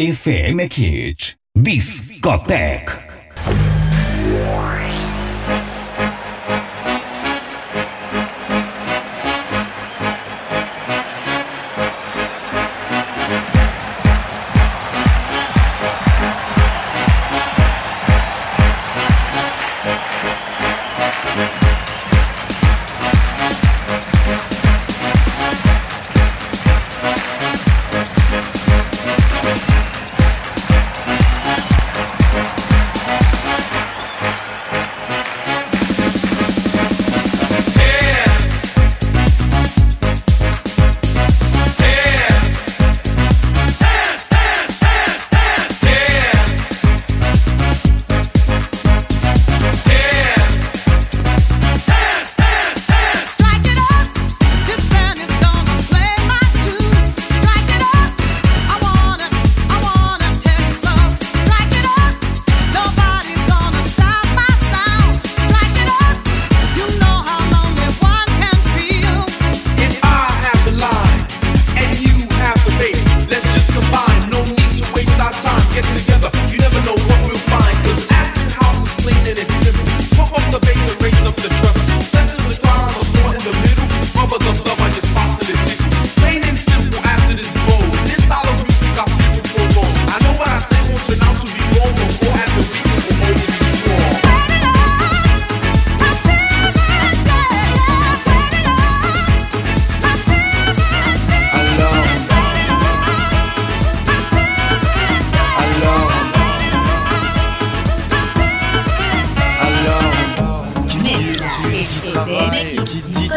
FM Kids Baby.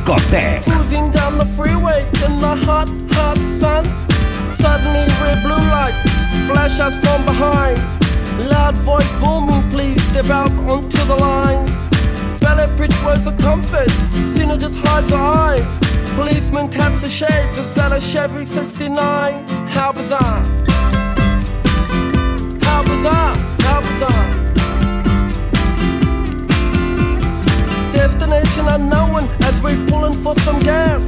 Discotheque. cruising down the freeway in the hot, hot sun. Suddenly, red blue lights flash us from behind. Loud voice booming, please step out onto the line. Ballet bridge words of comfort, Cena just hides her eyes. Policeman taps the shades, it's at a Chevy 69. How bizarre! How bizarre! How bizarre! Destination unknown as we're pulling for some gas.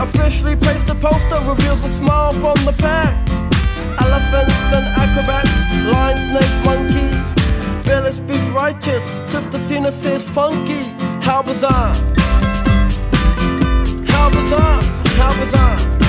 Officially placed a poster reveals a smile from the pack. Elephants and acrobats, lion, snakes, monkey. Billy speaks righteous, Sister Cena says funky. How bizarre! How bizarre! How bizarre!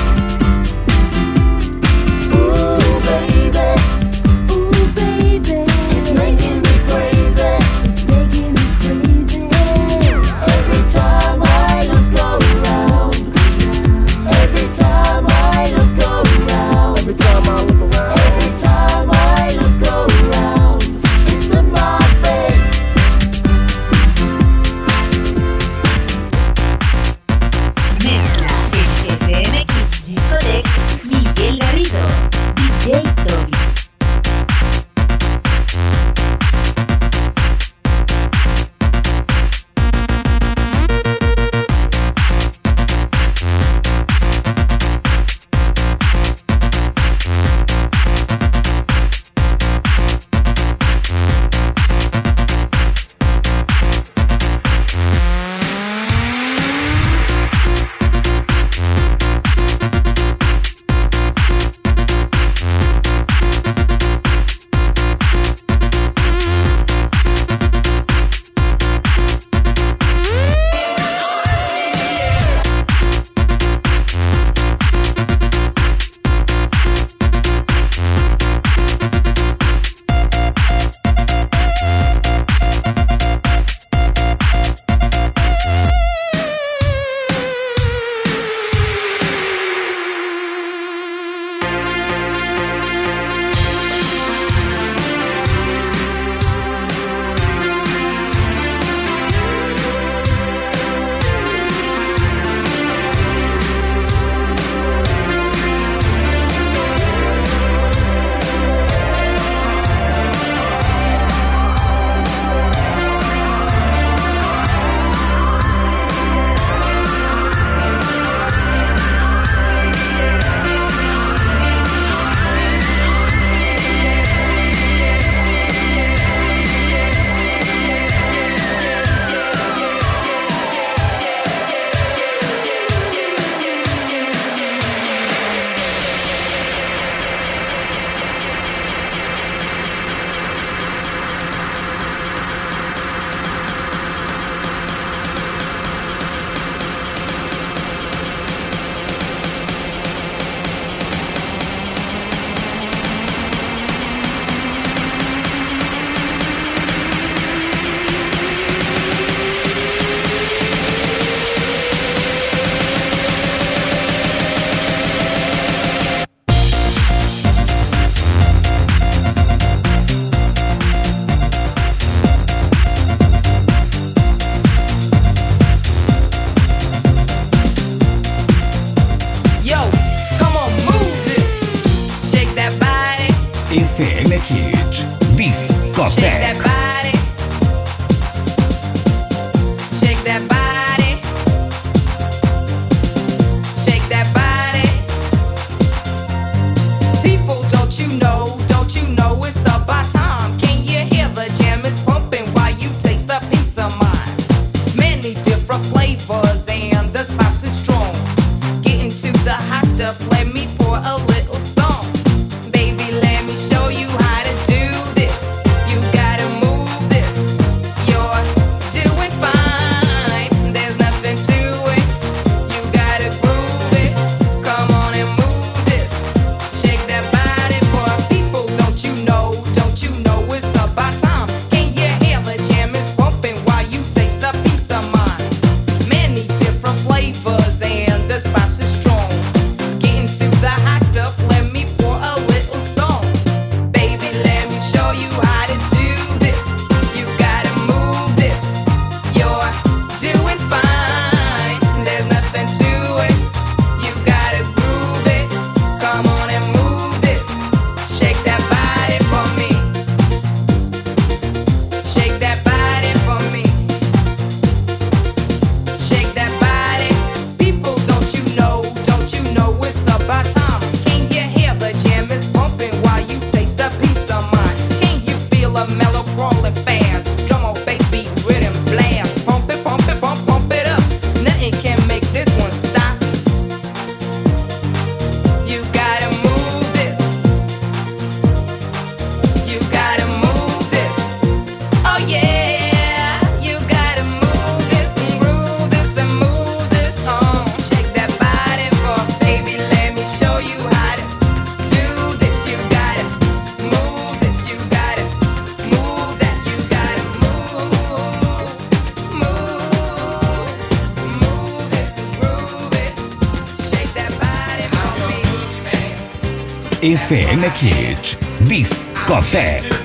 FM Kids. Discotec.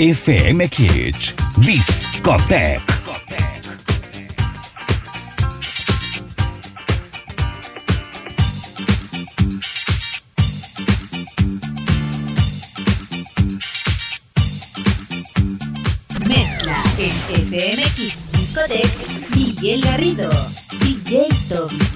FM Kids Discotec. Mezcla en FM Kids Discotec Miguel Garrido, DJ Toby.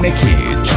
FM Kids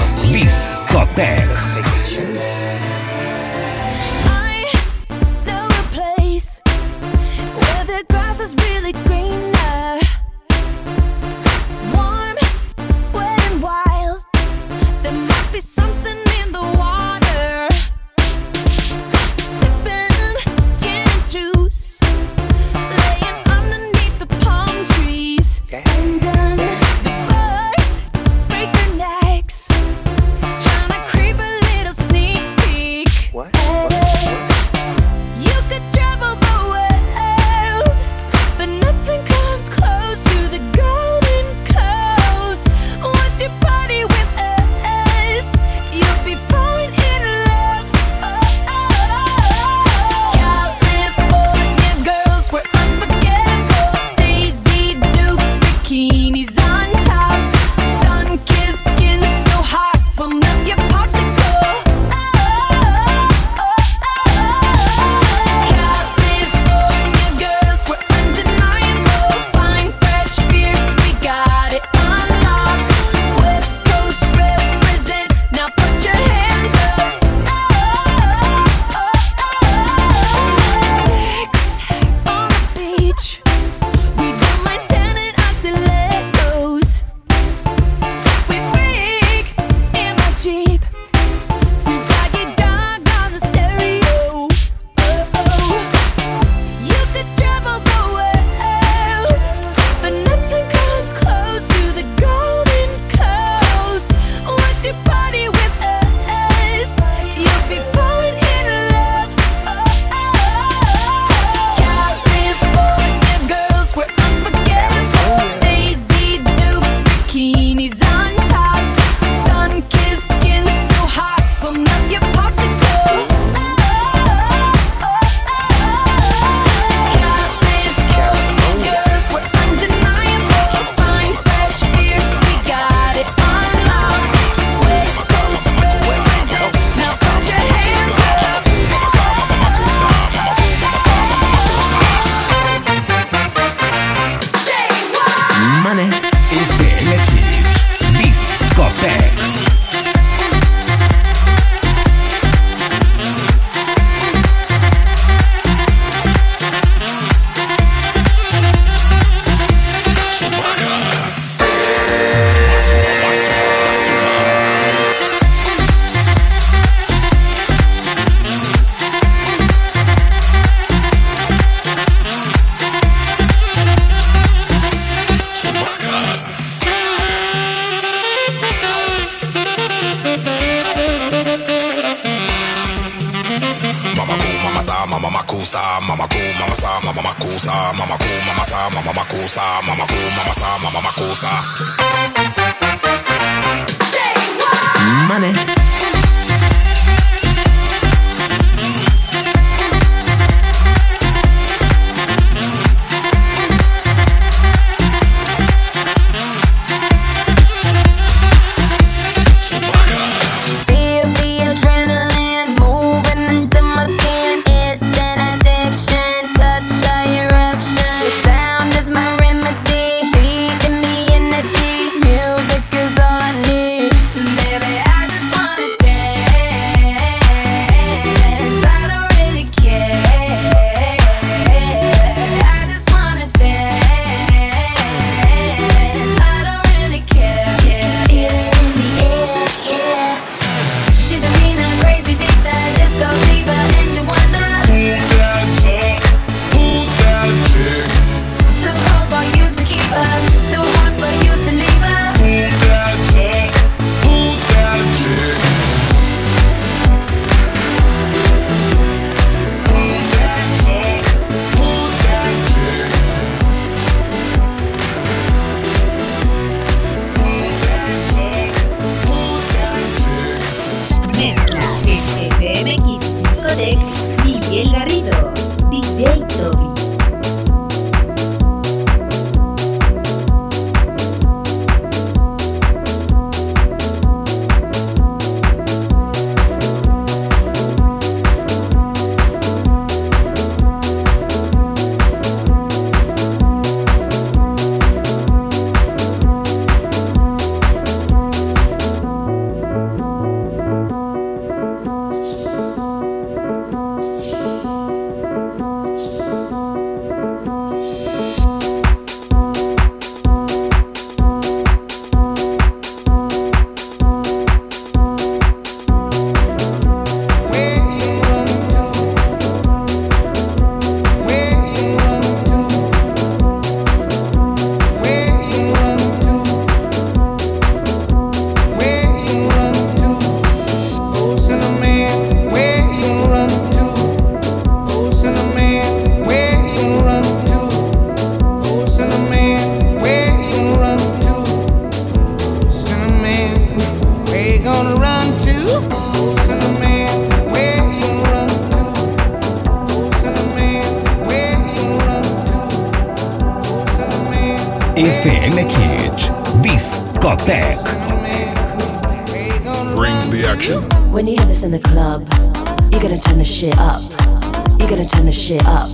the shit up.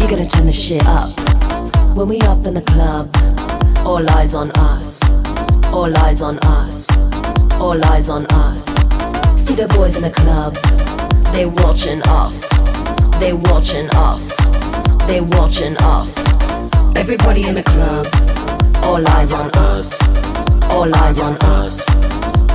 You gotta turn the shit up. When we up in the club, all eyes on us. All eyes on us. All eyes on us. See the boys in the club, they watching us. They watching us. They watching us. Everybody in the club, all eyes on us. All eyes on us.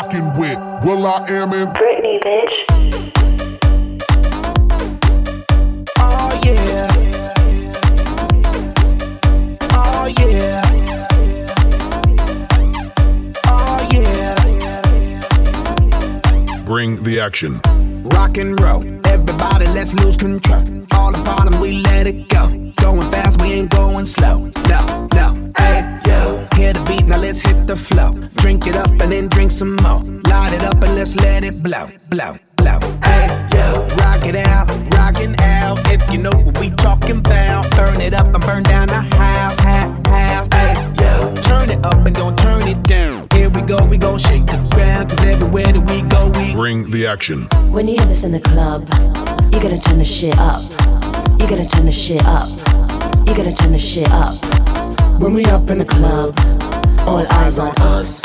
rocking with Will I Am in Britney, bitch. Oh yeah. Oh yeah. Oh yeah. Bring the action. Rock and roll. Everybody, let's lose control. All the bottom, we let it go. Going fast, we ain't going slow. No, some more. Light it up and let's let it blow, blow, blow. Hey, yo. Rock it out, rockin' out. If you know what we talking about, burn it up and burn down the house, house, house. Hey, yo. Turn it up and don't turn it down. Here we go, we gon' shake the ground. Cause everywhere that we go, we Bring the action. When you hear this in the club, you gotta turn the shit up. You gotta turn the shit up. You gotta turn the shit up. When we up in the club, all eyes on us.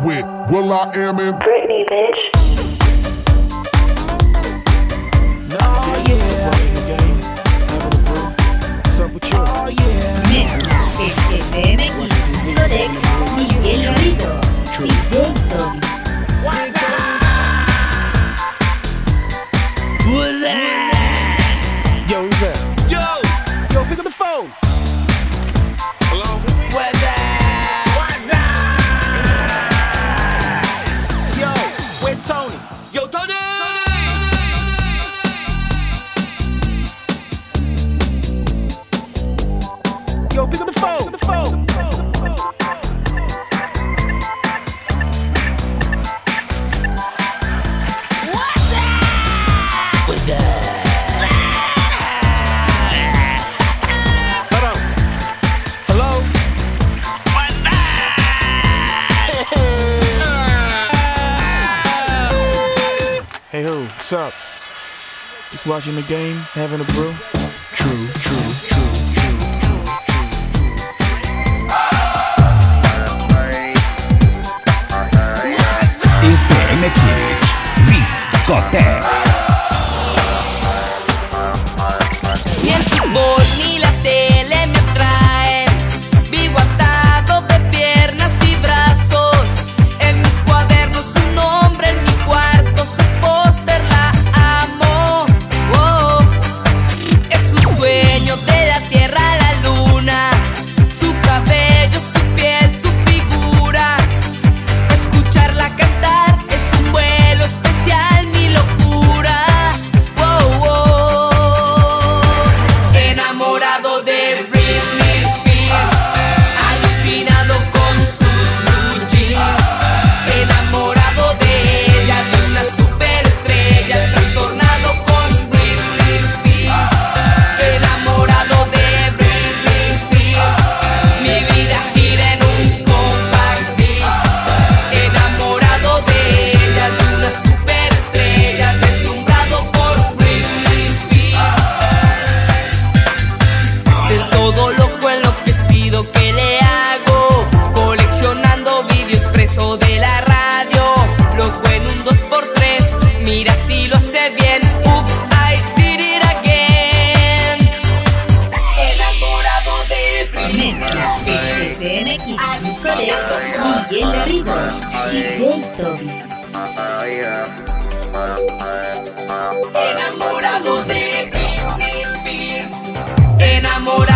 with Will I Am in Britney, bitch. Hey, who? What's up? Just watching the game, having a brew? True, true, true. FM Kids. Discotheque. Enamorado de Britney Spears. Enamorado